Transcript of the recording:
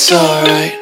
It's alright.